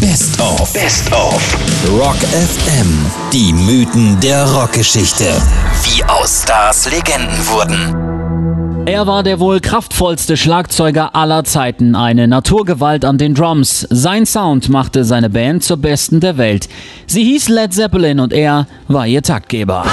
Best of. Best of. Rock FM. Die Mythen der Rockgeschichte. Wie aus Stars Legenden wurden. Er war der wohl kraftvollste Schlagzeuger aller Zeiten, eine Naturgewalt an den Drums. Sein Sound machte seine Band zur besten der Welt. Sie hieß Led Zeppelin und er war ihr Taktgeber.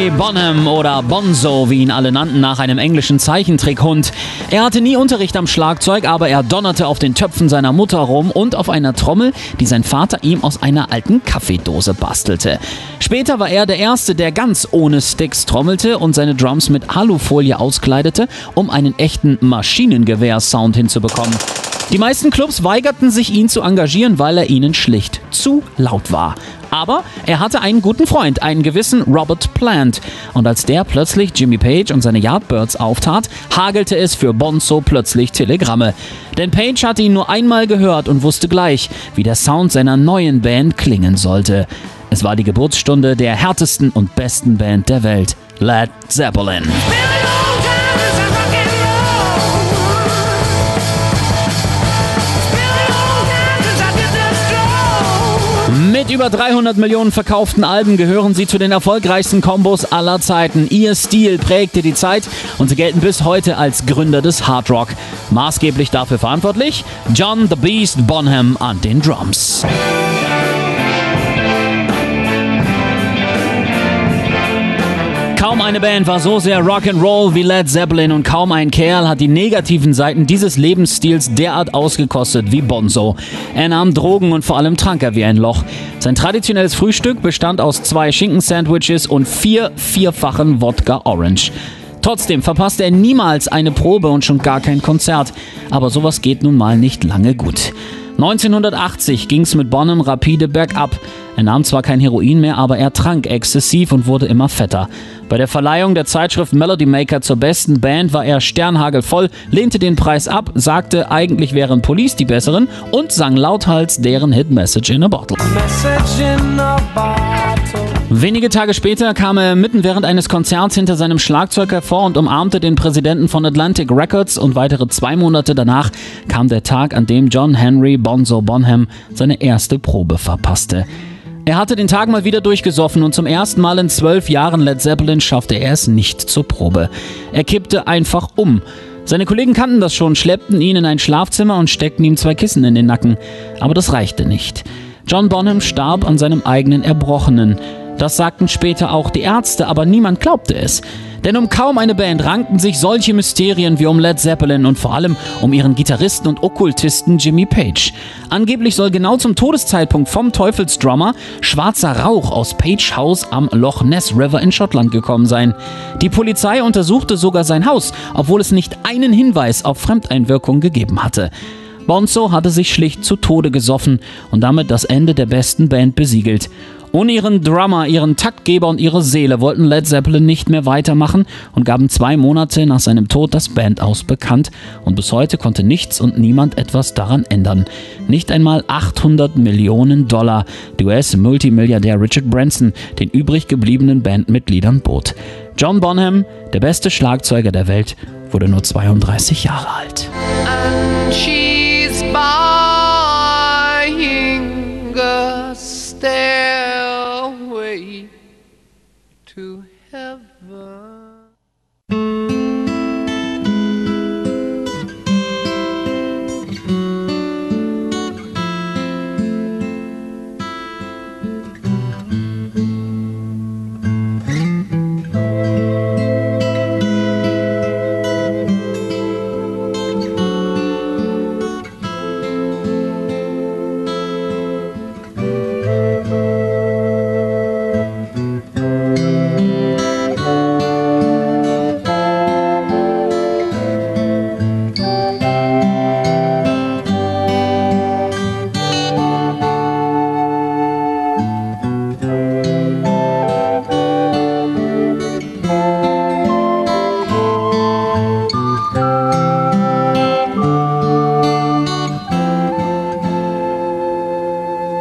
Henry Bonham oder Bonzo, wie ihn alle nannten, nach einem englischen Zeichentrickhund. Er hatte nie Unterricht am Schlagzeug, aber er donnerte auf den Töpfen seiner Mutter rum und auf einer Trommel, die sein Vater ihm aus einer alten Kaffeedose bastelte. Später war er der Erste, der ganz ohne Sticks trommelte und seine Drums mit Alufolie auskleidete, um einen echten Maschinengewehr-Sound hinzubekommen. Die meisten Clubs weigerten sich, ihn zu engagieren, weil er ihnen schlicht zu laut war. Aber er hatte einen guten Freund, einen gewissen Robert Plant. Und als der plötzlich Jimmy Page und seine Yardbirds auftat, hagelte es für Bonzo plötzlich Telegramme. Denn Page hatte ihn nur einmal gehört und wusste gleich, wie der Sound seiner neuen Band klingen sollte. Es war die Geburtsstunde der härtesten und besten Band der Welt, Led Zeppelin. Mit über 300 Millionen verkauften Alben gehören sie zu den erfolgreichsten Kombos aller Zeiten. Ihr Stil prägte die Zeit und sie gelten bis heute als Gründer des Hard Rock. Maßgeblich dafür verantwortlich John the Beast Bonham an den Drums. Kaum eine Band war so sehr Rock'n'Roll wie Led Zeppelin und kaum ein Kerl hat die negativen Seiten dieses Lebensstils derart ausgekostet wie Bonzo. Er nahm Drogen und vor allem trank er wie ein Loch. Sein traditionelles Frühstück bestand aus zwei Schinkensandwiches und vier vierfachen Wodka Orange. Trotzdem verpasste er niemals eine Probe und schon gar kein Konzert. Aber sowas geht nun mal nicht lange gut. 1980 ging es mit Bonham rapide bergab. Er nahm zwar kein Heroin mehr, aber er trank exzessiv und wurde immer fetter. Bei der Verleihung der Zeitschrift Melody Maker zur besten Band war er sternhagelvoll, lehnte den Preis ab, sagte, eigentlich wären Police die besseren und sang lauthals deren Hit Message in a Bottle. Wenige Tage später kam er mitten während eines Konzerts hinter seinem Schlagzeug hervor und umarmte den Präsidenten von Atlantic Records und weitere zwei Monate danach kam der Tag, an dem John Henry Bonzo Bonham seine erste Probe verpasste. Er hatte den Tag mal wieder durchgesoffen und zum ersten Mal in zwölf Jahren Led Zeppelin schaffte er es nicht zur Probe. Er kippte einfach um. Seine Kollegen kannten das schon, schleppten ihn in ein Schlafzimmer und steckten ihm zwei Kissen in den Nacken. Aber das reichte nicht. John Bonham starb an seinem eigenen Erbrochenen. Das sagten später auch die Ärzte, aber niemand glaubte es. Denn um kaum eine Band rankten sich solche Mysterien wie um Led Zeppelin und vor allem um ihren Gitarristen und Okkultisten Jimmy Page. Angeblich soll genau zum Todeszeitpunkt vom Teufelsdrummer schwarzer Rauch aus Page Haus am Loch Ness River in Schottland gekommen sein. Die Polizei untersuchte sogar sein Haus, obwohl es nicht einen Hinweis auf Fremdeinwirkung gegeben hatte. Bonzo hatte sich schlicht zu Tode gesoffen und damit das Ende der besten Band besiegelt. Ohne ihren Drummer, ihren Taktgeber und ihre Seele wollten Led Zeppelin nicht mehr weitermachen und gaben zwei Monate nach seinem Tod das Bandaus bekannt und bis heute konnte nichts und niemand etwas daran ändern. Nicht einmal 800 Millionen Dollar, die US-Multimilliardär Richard Branson den übrig gebliebenen Bandmitgliedern bot. John Bonham, der beste Schlagzeuger der Welt, wurde nur 32 Jahre alt.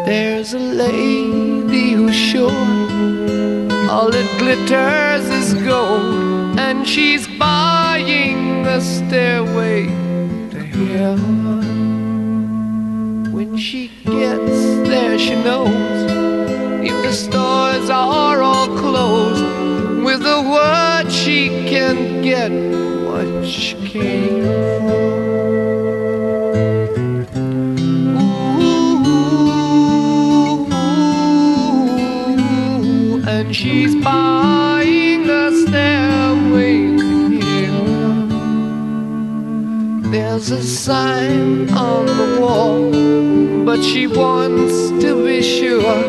There's a lady who's sure all it glitters is gold, and she's buying the stairway to heaven. When she gets there, she knows if the stores are all closed, with a word she can get what she came for. She's buying a stairway to heaven. There's a sign on the wall, but she wants to be sure.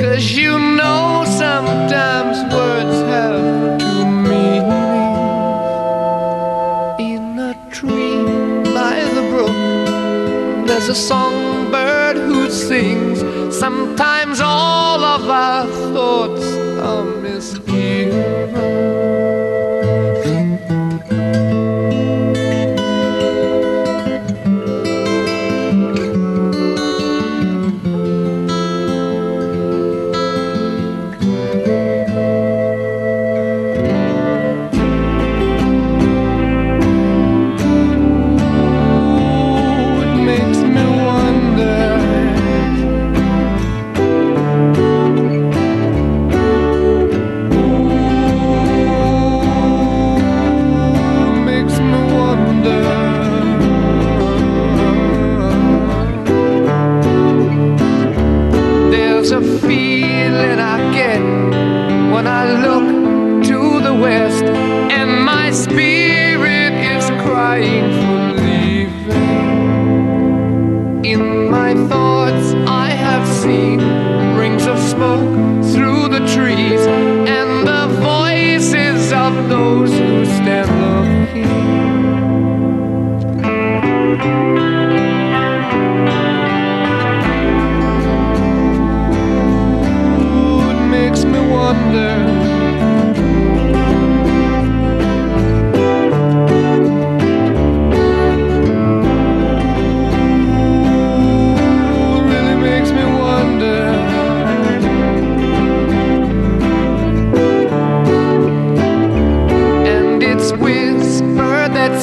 Cause you know sometimes words have two meanings. In a tree by the brook, there's a songbird who sings.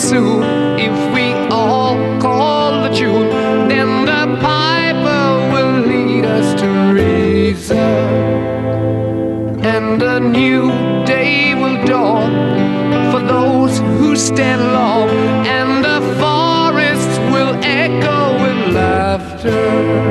soon if we all call the tune. Then the piper will lead us to reason, and a new day will dawn for those who stand long, and the forests will echo with laughter.